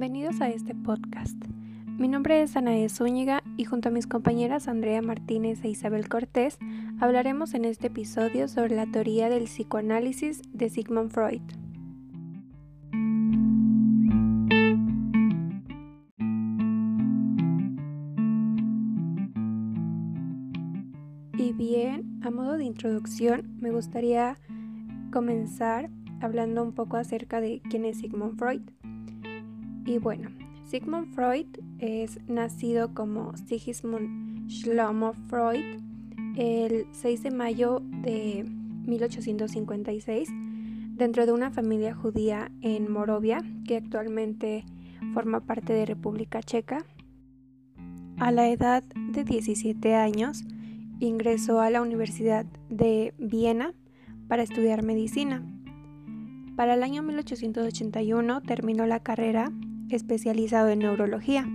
Bienvenidos a este podcast. Mi nombre es Anae Zúñiga y junto a mis compañeras Andrea Martínez e Isabel Cortés hablaremos en este episodio sobre la teoría del psicoanálisis de Sigmund Freud. Y bien, a modo de introducción, me gustaría comenzar hablando un poco acerca de quién es Sigmund Freud. Y bueno, Sigmund Freud es nacido como Sigismund Shlomo Freud el 6 de mayo de 1856 dentro de una familia judía en Morovia que actualmente forma parte de República Checa. A la edad de 17 años ingresó a la Universidad de Viena para estudiar medicina. Para el año 1881 terminó la carrera especializado en neurología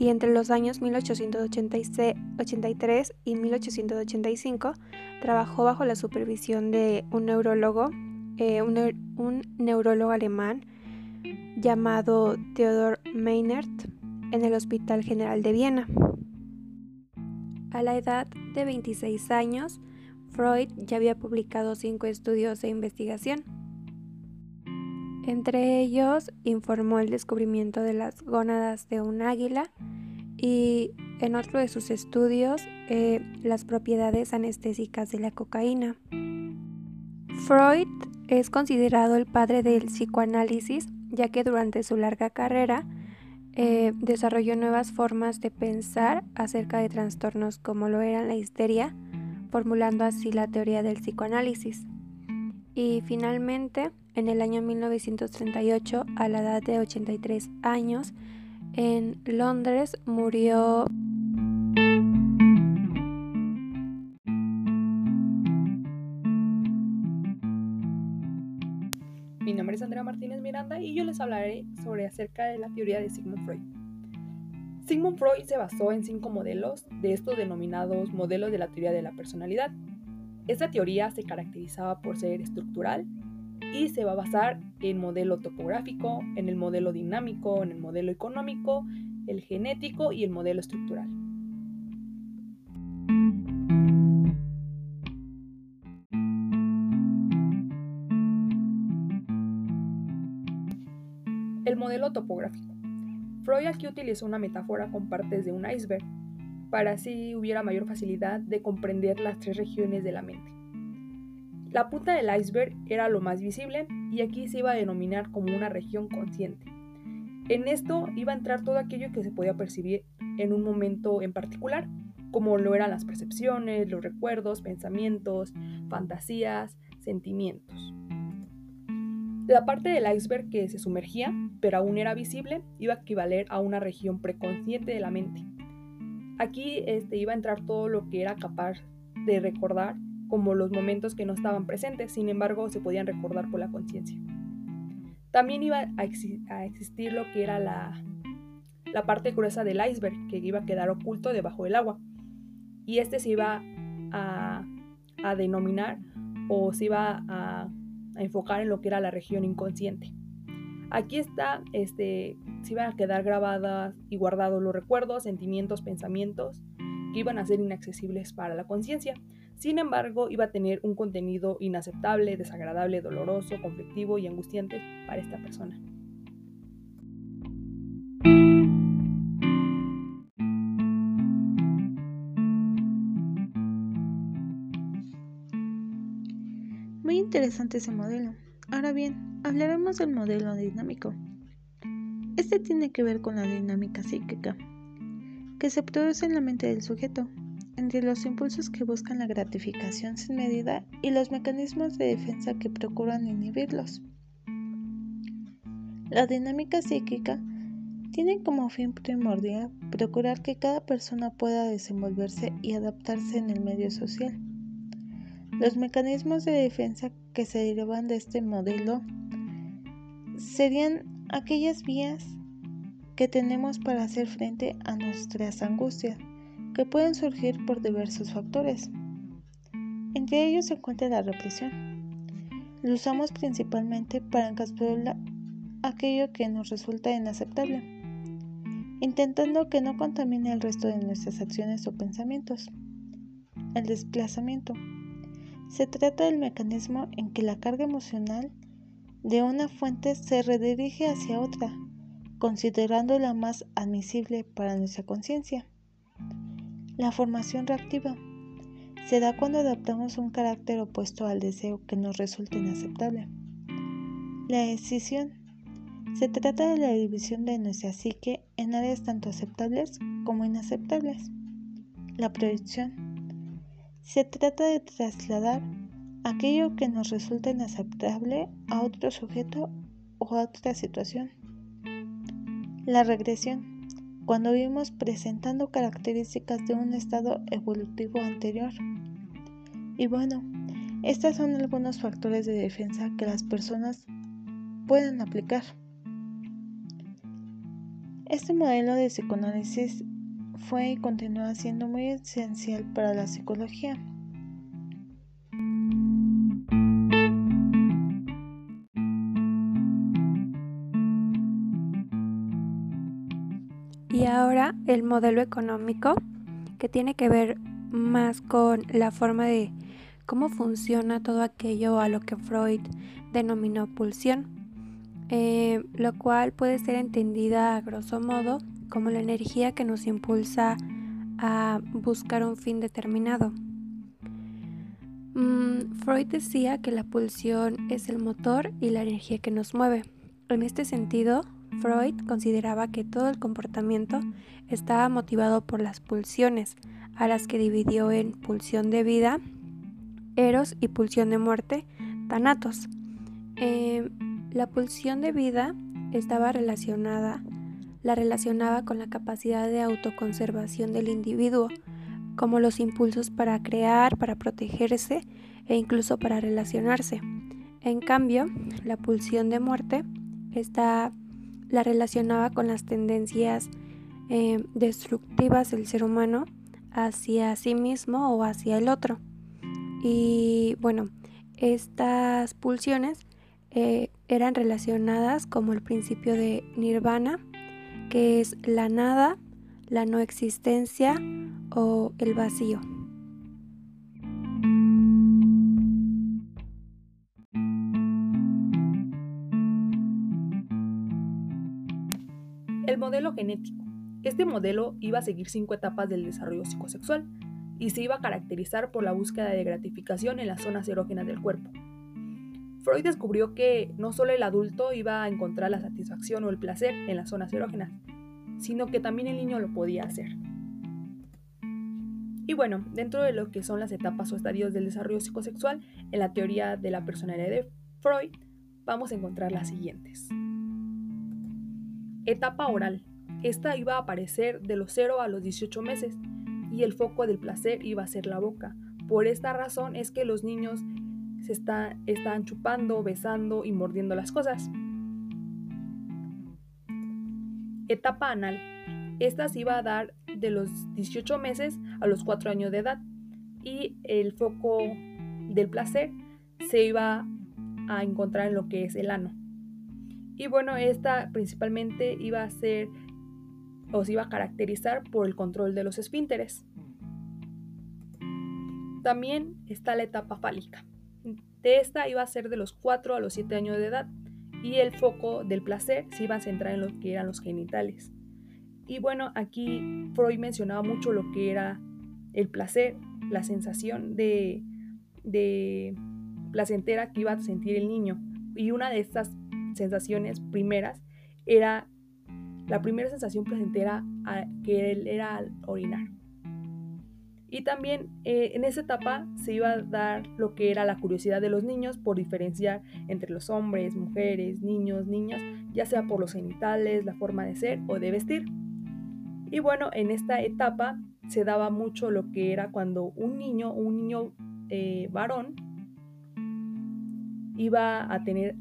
y entre los años 1883 y 1885 trabajó bajo la supervisión de un neurólogo, eh, un, neurólogo alemán llamado Theodor Meinert en el Hospital General de Viena. A la edad de 26 años, Freud ya había publicado cinco estudios de investigación entre ellos informó el descubrimiento de las gónadas de un águila y en otro de sus estudios eh, las propiedades anestésicas de la cocaína. Freud es considerado el padre del psicoanálisis ya que durante su larga carrera eh, desarrolló nuevas formas de pensar acerca de trastornos como lo eran la histeria, formulando así la teoría del psicoanálisis. Y finalmente, en el año 1938, a la edad de 83 años, en Londres murió Mi nombre es Andrea Martínez Miranda y yo les hablaré sobre acerca de la teoría de Sigmund Freud. Sigmund Freud se basó en cinco modelos de estos denominados modelos de la teoría de la personalidad. Esta teoría se caracterizaba por ser estructural, y se va a basar en modelo topográfico, en el modelo dinámico, en el modelo económico, el genético y el modelo estructural. El modelo topográfico. Freud aquí utilizó una metáfora con partes de un iceberg para así hubiera mayor facilidad de comprender las tres regiones de la mente. La punta del iceberg era lo más visible y aquí se iba a denominar como una región consciente. En esto iba a entrar todo aquello que se podía percibir en un momento en particular, como lo eran las percepciones, los recuerdos, pensamientos, fantasías, sentimientos. La parte del iceberg que se sumergía, pero aún era visible, iba a equivaler a una región preconsciente de la mente. Aquí este, iba a entrar todo lo que era capaz de recordar como los momentos que no estaban presentes, sin embargo se podían recordar por la conciencia. También iba a, existir lo que era la, la parte gruesa del iceberg, que iba a quedar oculto debajo del agua. Y este se iba a, denominar o se iba a, a, enfocar en lo que era la región inconsciente. Aquí está, este, se iban a quedar grabadas y guardados los recuerdos, sentimientos, pensamientos que iban a ser inaccesibles para la conciencia. Sin embargo, iba a tener un contenido inaceptable, desagradable, doloroso, conflictivo y angustiante para esta persona. Muy interesante ese modelo. Ahora bien, hablaremos del modelo dinámico. Este tiene que ver con la dinámica psíquica, que se produce en la mente del sujeto, entre los impulsos que buscan la gratificación sin medida y los mecanismos de defensa que procuran inhibirlos. La dinámica psíquica tiene como fin primordial procurar que cada persona pueda desenvolverse y adaptarse en el medio social. Los mecanismos de defensa que se derivan de este modelo serían aquellas vías que tenemos para hacer frente a nuestras angustias, que pueden surgir por diversos factores. Entre ellos se encuentra la represión. Lo usamos principalmente para aquello que nos resulta inaceptable, intentando que no contamine el resto de nuestras acciones o pensamientos. El desplazamiento. Se trata del mecanismo en que la carga emocional de una fuente se redirige hacia otra, considerándola más admisible para nuestra conciencia. La formación reactiva se da cuando adoptamos un carácter opuesto al deseo que nos resulta inaceptable. La decisión se trata de la división de nuestra psique en áreas tanto aceptables como inaceptables. La proyección se trata de trasladar aquello que nos resulta inaceptable a otro sujeto o a otra situación. La regresión, cuando vimos presentando características de un estado evolutivo anterior. Y bueno, estos son algunos factores de defensa que las personas pueden aplicar. Este modelo de psicoanálisis fue y continúa siendo muy esencial para la psicología. Ahora el modelo económico, que tiene que ver más con la forma de cómo funciona todo aquello a lo que Freud denominó pulsión, eh, lo cual puede ser entendida a grosso modo como la energía que nos impulsa a buscar un fin determinado. Mm, Freud decía que la pulsión es el motor y la energía que nos mueve. En este sentido, Freud consideraba que todo el comportamiento estaba motivado por las pulsiones, a las que dividió en pulsión de vida, eros y pulsión de muerte, tanatos. Em, la pulsión de vida estaba relacionada, la relacionaba con la capacidad de autoconservación del individuo, como los impulsos para crear, para protegerse e incluso para relacionarse. En cambio, la pulsión de muerte está la relacionaba con las tendencias eh, destructivas del ser humano hacia sí mismo o hacia el otro. Y bueno, estas pulsiones eh, eran relacionadas como el principio de nirvana, que es la nada, la no existencia o el vacío. Modelo genético. Este modelo iba a seguir cinco etapas del desarrollo psicosexual y se iba a caracterizar por la búsqueda de gratificación en las zonas erógenas del cuerpo. Freud descubrió que no solo el adulto iba a encontrar la satisfacción o el placer en las zonas erógenas, sino que también el niño lo podía hacer. Y bueno, dentro de lo que son las etapas o estadios del desarrollo psicosexual, en la teoría de la personalidad de Freud, vamos a encontrar las siguientes. Etapa oral. Esta iba a aparecer de los 0 a los 18 meses y el foco del placer iba a ser la boca. Por esta razón es que los niños se están chupando, besando y mordiendo las cosas. Etapa anal. Esta se iba a dar de los 18 meses a los 4 años de edad y el foco del placer se iba a encontrar en lo que es el ano. Y bueno, esta principalmente iba a ser o se iba a caracterizar por el control de los esfínteres. También está la etapa fálica. De esta iba a ser de los 4 a los 7 años de edad y el foco del placer se iba a centrar en lo que eran los genitales. Y bueno, aquí Freud mencionaba mucho lo que era el placer, la sensación de, de placentera que iba a sentir el niño. Y una de estas sensaciones primeras era la primera sensación placentera que él era al orinar. Y también eh, en esa etapa se iba a dar lo que era la curiosidad de los niños por diferenciar entre los hombres, mujeres, niños, niñas, ya sea por los genitales, la forma de ser o de vestir. Y bueno, en esta etapa se daba mucho lo que era cuando un niño, un niño eh, varón, iba a tener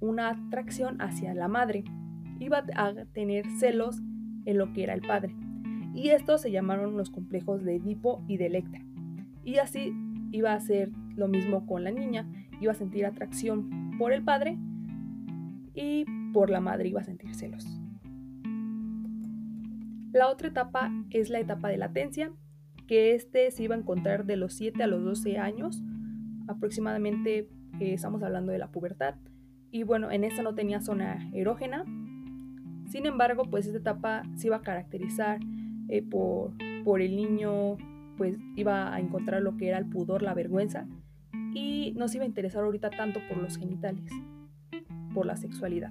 una atracción hacia la madre. Iba a tener celos en lo que era el padre. Y estos se llamaron los complejos de Edipo y de Electra. Y así iba a ser lo mismo con la niña. Iba a sentir atracción por el padre y por la madre iba a sentir celos. La otra etapa es la etapa de latencia, que este se iba a encontrar de los 7 a los 12 años, aproximadamente eh, estamos hablando de la pubertad, y bueno, en esta no tenía zona erógena, sin embargo, pues esta etapa se iba a caracterizar eh, por, por el niño, pues iba a encontrar lo que era el pudor, la vergüenza, y no se iba a interesar ahorita tanto por los genitales, por la sexualidad.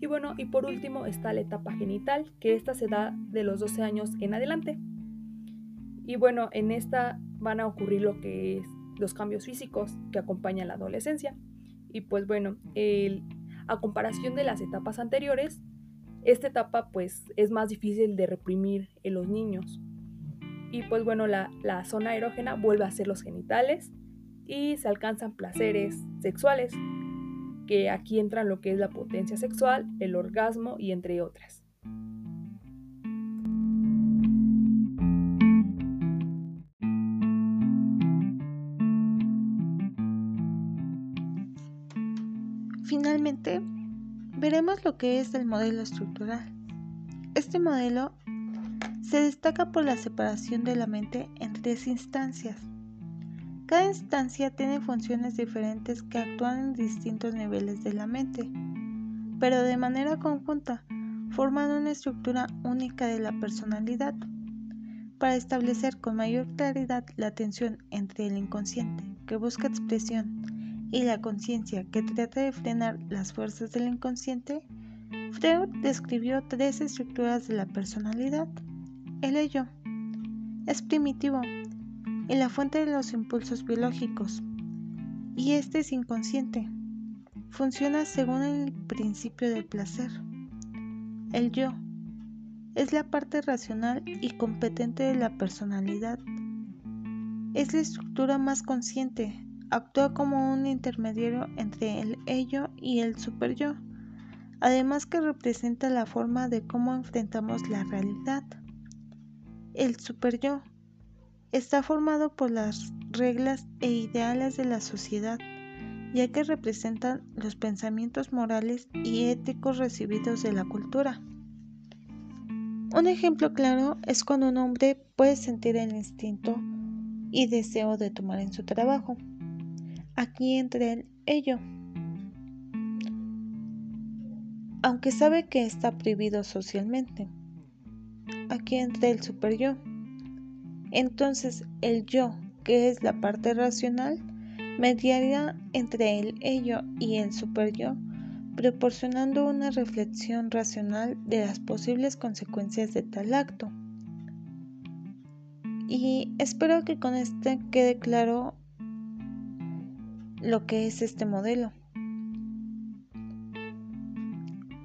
Y bueno, y por último está la etapa genital, que esta se da de los 12 años en adelante. Y bueno, en esta van a ocurrir lo que es los cambios físicos que acompañan la adolescencia. Y pues bueno, a comparación de las etapas anteriores, esta etapa pues es más difícil de reprimir en los niños. Y pues bueno, la, la zona erógena vuelve a ser los genitales y se alcanzan placeres sexuales que aquí entran lo que es la potencia sexual, el orgasmo y entre otras. Lo que es el modelo estructural. Este modelo se destaca por la separación de la mente en tres instancias cada instancia tiene funciones diferentes que actúan en distintos niveles de la mente, pero de manera conjunta forman una estructura única de la personalidad. Para establecer con mayor claridad la tensión entre el inconsciente, que busca expresión, y la conciencia, que trata de frenar las fuerzas del inconsciente, Freud describió tres estructuras de la personalidad. El ello es primitivo, en la fuente de los impulsos biológicos, y este es inconsciente. Funciona según el principio del placer. El yo es la parte racional y competente de la personalidad. Es la estructura más consciente, actúa como un intermediario entre el ello y el superyo, además que representa la forma de cómo enfrentamos la realidad. El superyo está formado por las reglas e ideales de la sociedad, ya que representan los pensamientos morales y éticos recibidos de la cultura. Un ejemplo claro es cuando un hombre puede sentir el instinto y deseo de tomar en su trabajo. Aquí entra el ello. Aunque sabe que está prohibido socialmente. Aquí entra el super yo entonces el yo, que es la parte racional, mediaría entre el ello y el superyo, proporcionando una reflexión racional de las posibles consecuencias de tal acto. Y espero que con este quede claro lo que es este modelo.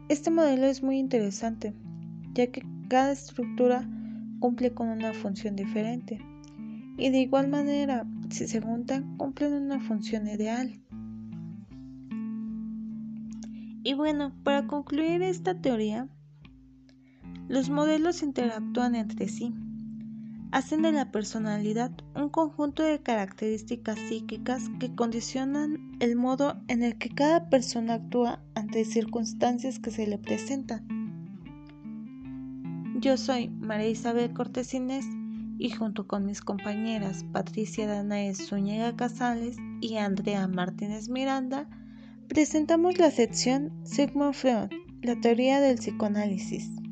Este modelo es muy interesante, ya que cada estructura cumple con una función diferente. Y de igual manera, si se juntan, cumplen una función ideal. Y bueno, para concluir esta teoría, los modelos interactúan entre sí, hacen de la personalidad un conjunto de características psíquicas que condicionan el modo en el que cada persona actúa ante circunstancias que se le presentan. Yo soy María Isabel Cortesines y junto con mis compañeras Patricia Danaes Zúñiga Casales y Andrea Martínez Miranda, presentamos la sección Sigmund Freud, la teoría del psicoanálisis.